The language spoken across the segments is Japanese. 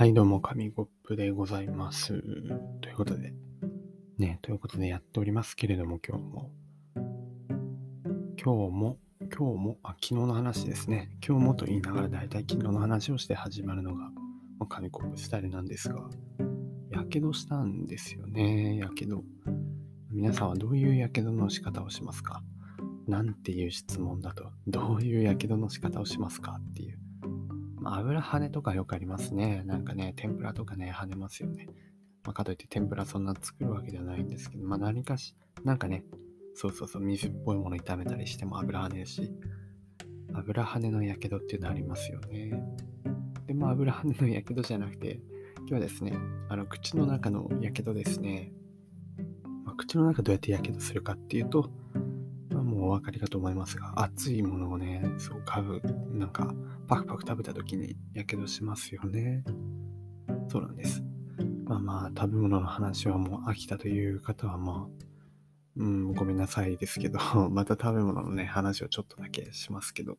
はい、どうも、紙コップでございます。ということで、ね、ということでやっておりますけれども、今日も、今日も、今日も、あ、昨日の話ですね。今日もと言いながら、だいたい昨日の話をして始まるのが、まあ紙コップスタイルなんですが、やけどしたんですよね、やけど。皆さんはどういうやけどの仕方をしますか？なんていう質問だと、どういうやけどの仕方をしますか？っていう。油跳ねとかよくありますね。なんかね、天ぷらとかね、跳ねますよね。まあ、かといって天ぷらそんな作るわけではないんですけど、まあ何かし、なんかね、そうそうそう、水っぽいもの炒めたりしても油跳ねるし、油跳ねのやけどっていうのありますよね。で、まあ油跳ねのやけどじゃなくて、今日はですね、あの口の中のやけどですね。まあ、口の中どうやってやけどするかっていうと、お分かりかと思いますが、熱いものをね、そう、買う、なんか、パクパク食べた時にやけどしますよね。そうなんです。まあまあ、食べ物の話はもう飽きたという方はまあ、うん、ごめんなさいですけど、また食べ物のね、話をちょっとだけしますけど、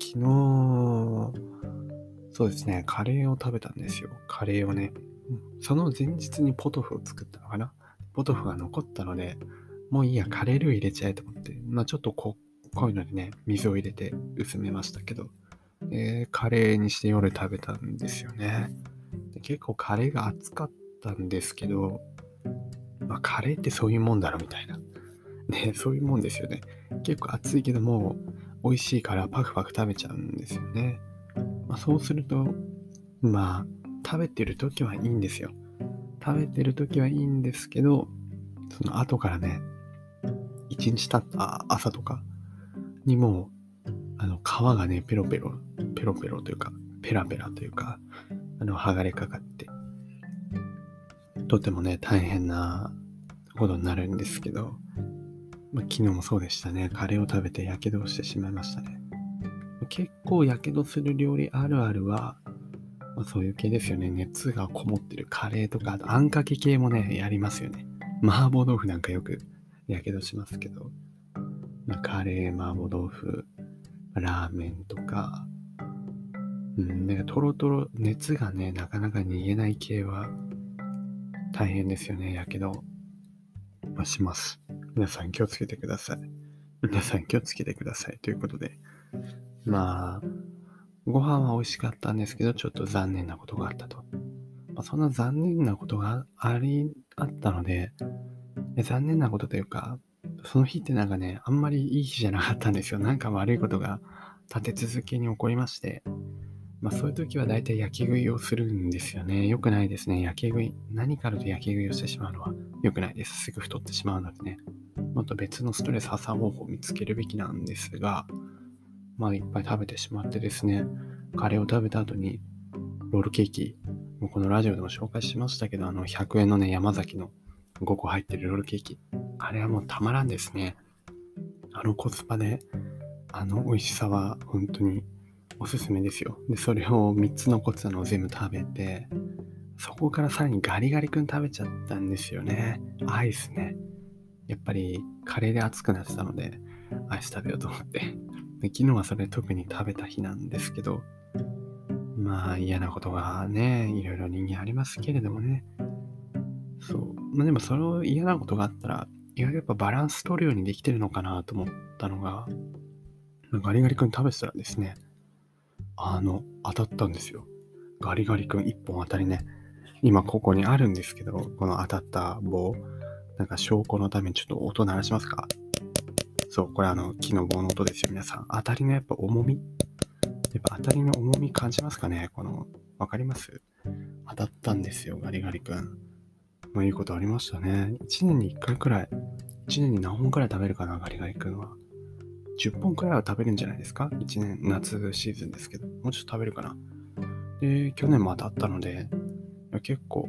昨日、そうですね、カレーを食べたんですよ。カレーをね。その前日にポトフを作ったのかな。ポトフが残ったので、もういいや、カレールー入れちゃえと思って、まあちょっとこ濃いのでね、水を入れて薄めましたけど、でカレーにして夜食べたんですよね。で結構カレーが熱かったんですけど、まあ、カレーってそういうもんだろみたいな。ね、そういうもんですよね。結構熱いけども、美味しいからパクパク食べちゃうんですよね。まあ、そうすると、まあ、食べてる時はいいんですよ。食べてる時はいいんですけど、その後からね、一日経った朝とかにもう、あの、皮がね、ペロペロ、ペロペロというか、ペラペラというか、あの、剥がれかかって、とてもね、大変なことになるんですけど、まあ、昨日もそうでしたね。カレーを食べて火傷をしてしまいましたね。結構火傷する料理あるあるは、まあ、そういう系ですよね。熱がこもってるカレーとか、あとあんかけ系もね、やりますよね。麻婆豆腐なんかよく火傷しますけど、まあ、カレー、麻婆豆腐、ラーメンとか、うん、なんかトロトロ、熱がね、なかなか逃げない系は大変ですよね、やけど、まあ、します。皆さん気をつけてください。皆さん気をつけてください。ということで、まあ、ご飯は美味しかったんですけど、ちょっと残念なことがあったと。まあ、そんな残念なことがあり、あったので、残念なことというか、その日ってなんかね、あんまりいい日じゃなかったんですよ。なんか悪いことが立て続けに起こりまして、まあそういう時は大体焼き食いをするんですよね。良くないですね。焼き食い。何かあると焼き食いをしてしまうのは？良くないです。すぐ太ってしまうのでね。もっと別のストレス発散方法を見つけるべきなんですが、まあいっぱい食べてしまってですね、カレーを食べた後にロールケーキ、もうこのラジオでも紹介しましたけど、あの100円のね、山崎の5個入ってるロールケーキ。あれはもうたまらんですね。あのコスパで、あの美味しさは本当におすすめですよ。で、それを3つ残ってたのを全部食べて、そこからさらにガリガリ君食べちゃったんですよね。アイスね。やっぱりカレーで熱くなってたので、アイス食べようと思って。で昨日はそれ特に食べた日なんですけど、まあ嫌なことがね、いろいろ人間ありますけれどもね。まあでもその嫌なことがあったら、意外とやっぱバランス取るようにできてるのかなと思ったのが、ガリガリ君食べてたらですね、あの、当たったんですよ。ガリガリ君1本当たりね。今ここにあるんですけど、この当たった棒、なんか証拠のためにちょっと音鳴らしますか？そう、これあの木の棒の音ですよ、皆さん。当たりのやっぱ重み？やっぱ当たりの重み感じますかね？この、わかります？当たったんですよ、ガリガリ君。まあいいことありましたね。1年に1回くらい、1年に何本くらい食べるかな、ガリガリ君は。10本くらいは食べるんじゃないですか ?1 年、夏シーズンですけど。もうちょっと食べるかな。で、去年も当たったので、結構、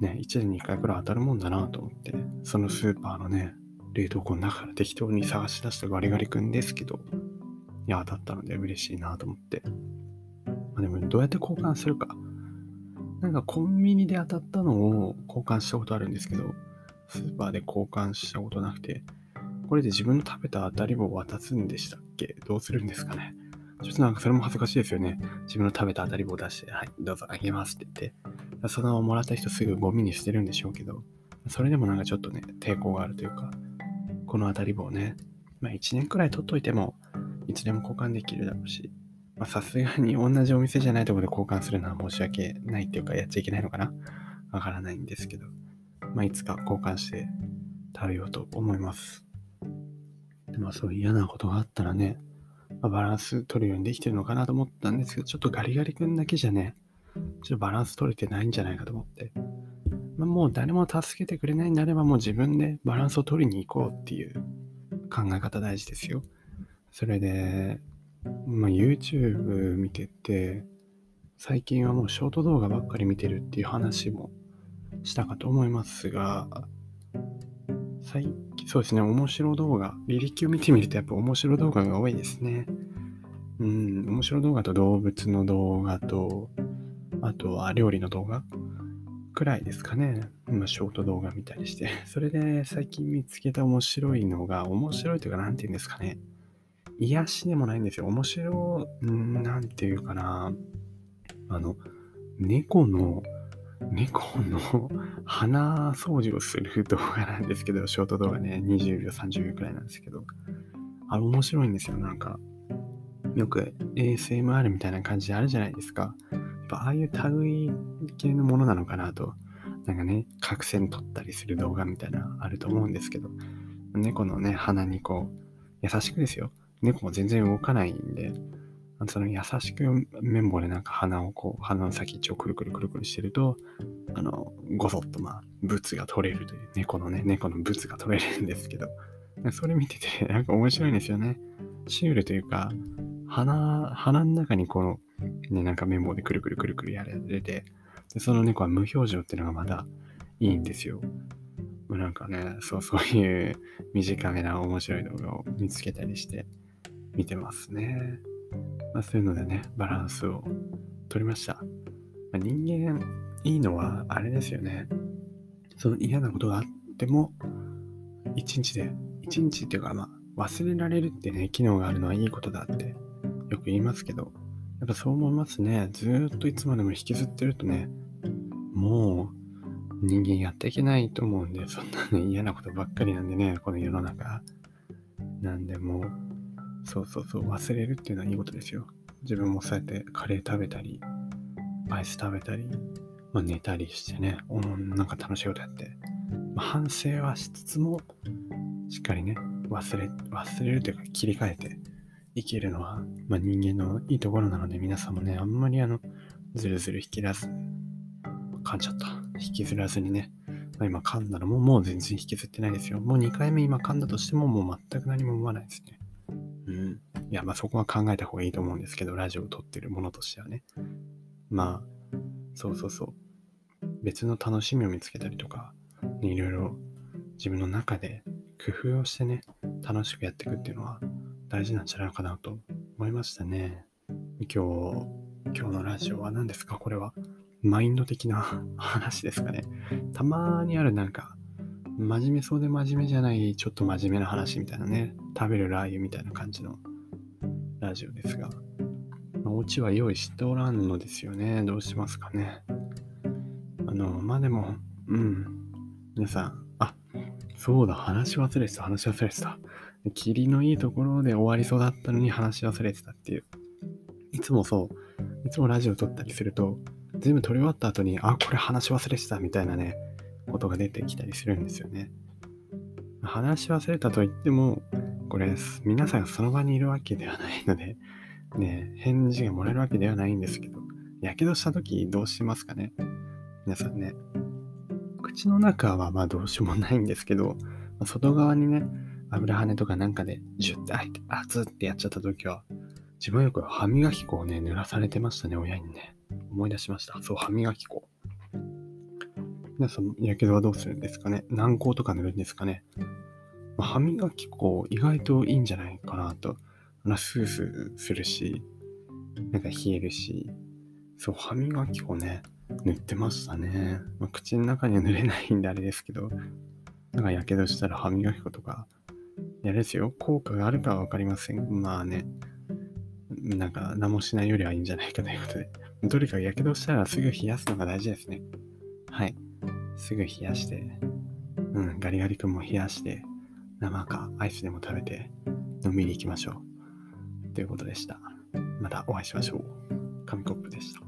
ね、1年に1回くらい当たるもんだなと思って、そのスーパーのね、冷凍庫の中から適当に探し出したガリガリ君ですけど、いや、当たったので嬉しいなと思って。まあ、でも、どうやって交換するか。なんかコンビニで当たったのを交換したことあるんですけど、スーパーで交換したことなくて、これで自分の食べた当たり棒を渡すんでしたっけ？どうするんですかね？ちょっとなんかそれも恥ずかしいですよね。自分の食べた当たり棒を出して、はい、どうぞあげますって言って、そのもらった人すぐゴミに捨てるんでしょうけど、それでもなんかちょっとね、抵抗があるというか、この当たり棒ね、まあ1年くらい取っといても、いつでも交換できるだろうし、さすがに同じお店じゃないところで交換するのは申し訳ないっていうか、やっちゃいけないのかな？わからないんですけど、まあいつか交換して食べようと思います。でまあそういう嫌なことがあったらね、まあ、バランス取るようにできてるのかなと思ったんですけど、ちょっとガリガリ君だけじゃね、ちょっとバランス取れてないんじゃないかと思って、まあ、もう誰も助けてくれないんであればもう自分でバランスを取りに行こうっていう考え方大事ですよ。それで、まあ、YouTube 見てて、最近はもうショート動画ばっかり見てるっていう話もしたかと思いますが、最近、そうですね、面白動画、履歴を見てみるとやっぱ面白動画が多いですね。うん、面白動画と動物の動画と、あとは料理の動画くらいですかね。今、ショート動画見たりして。それで最近見つけた面白いのが、面白いというか、なんて言うんですかね。癒しでもないんですよ。面白い、なんていうかな。あの、猫の、猫の 鼻掃除をする動画なんですけど、ショート動画ね、20秒、30秒くらいなんですけど、あれ面白いんですよ。なんか、よく ASMR みたいな感じであるじゃないですか。やっぱああいう類系のものなのかなと、なんかね、角栓取ったりする動画みたいなあると思うんですけど、猫のね、鼻にこう、優しくですよ。猫も全然動かないんで、その優しく綿棒でなんか鼻をこう、鼻の先っちをくるくるくるくるしてると、あの、ごそっとまあ、ブツが取れるという、猫のね、猫のブツが取れるんですけど、それ見てて、なんか面白いんですよね。シュールというか、鼻、鼻の中にこの、ね、なんか綿棒でくるくるくるくるやられて、でその猫は無表情っていうのがまたいいんですよ。なんかね、そう、そういう短めな面白い動画を見つけたりして見てますね。まあ、そういうのでね、バランスを取りました。まあ、人間、いいのはあれですよね。その嫌なことがあっても、一日で、一日っていうか、まあ、忘れられるってね、機能があるのはいいことだってよく言いますけど、やっぱそう思いますね。ずっといつまでも引きずってるとね、もう人間やっていけないと思うんで、そんなね、嫌なことばっかりなんでね、この世の中。なんでもう、そうそうそう、忘れるっていうのはいいことですよ。自分もそうやってカレー食べたり、アイス食べたり、まあ、寝たりしてね、なんか楽しいことやって、まあ、反省はしつつも、しっかりね、忘れ、忘れるというか切り替えて、生きるのは、まあ、人間のいいところなので、皆さんもね、あんまりあの、ずるずる引き出す、噛んじゃった。引きずらずにね、まあ、今噛んだらもうもう全然引きずってないですよ。もう2回目今噛んだとしてももう全く何も思わないですね。うん。いや、まあそこは考えた方がいいと思うんですけど、ラジオを撮ってるものとしてはね。まあ、そうそうそう。別の楽しみを見つけたりとか、ね、いろいろ自分の中で工夫をしてね、楽しくやっていくっていうのは、大事なんじゃないかなと思いましたね。今日、今日のラジオは何ですか？これは。マインド的な 話ですかね。たまにあるなんか、真面目そうで真面目じゃない、ちょっと真面目な話みたいなね。食べるラー油みたいな感じのラジオですが。まあ、オチは用意しておらんのですよね。どうしますかね。あの、まあでも、うん。皆さん、あ、そうだ、話し忘れてた、話し忘れてた。霧のいいところで終わりそうだったのに話し忘れてたっていう。いつもそう、いつもラジオ撮ったりすると、全部撮り終わった後に、あ、これ話し忘れてたみたいなね、ことが出てきたりするんですよね。話し忘れたと言っても、これ、皆さんがその場にいるわけではないので、ね、返事がもらえるわけではないんですけど、やけどした時どうしますかね？皆さんね。口の中はまあどうしようもないんですけど、外側にね、油跳ねとかなんかでジュッて開いて、熱ってやっちゃった時は、自分よく歯磨き粉をね、濡らされてましたね、親にね。思い出しました。そう、歯磨き粉。皆さん、やけどはどうするんですかね？軟膏とか塗るんですかね、歯磨き粉、意外といいんじゃないかなと。スースーするし、なんか冷えるし、そう、歯磨き粉ね、塗ってましたね。まあ、口の中には塗れないんであれですけど、なんかやけどしたら歯磨き粉とかやですよ。効果があるかはわかりません。まあね。なんか何もしないよりはいいんじゃないかということで、とにかくやけどしたらすぐ冷やすのが大事ですね。はい。すぐ冷やして、うん、ガリガリ君も冷やして、生かアイスでも食べて、飲みに行きましょう。ということでした。またお会いしましょう。紙コップでした。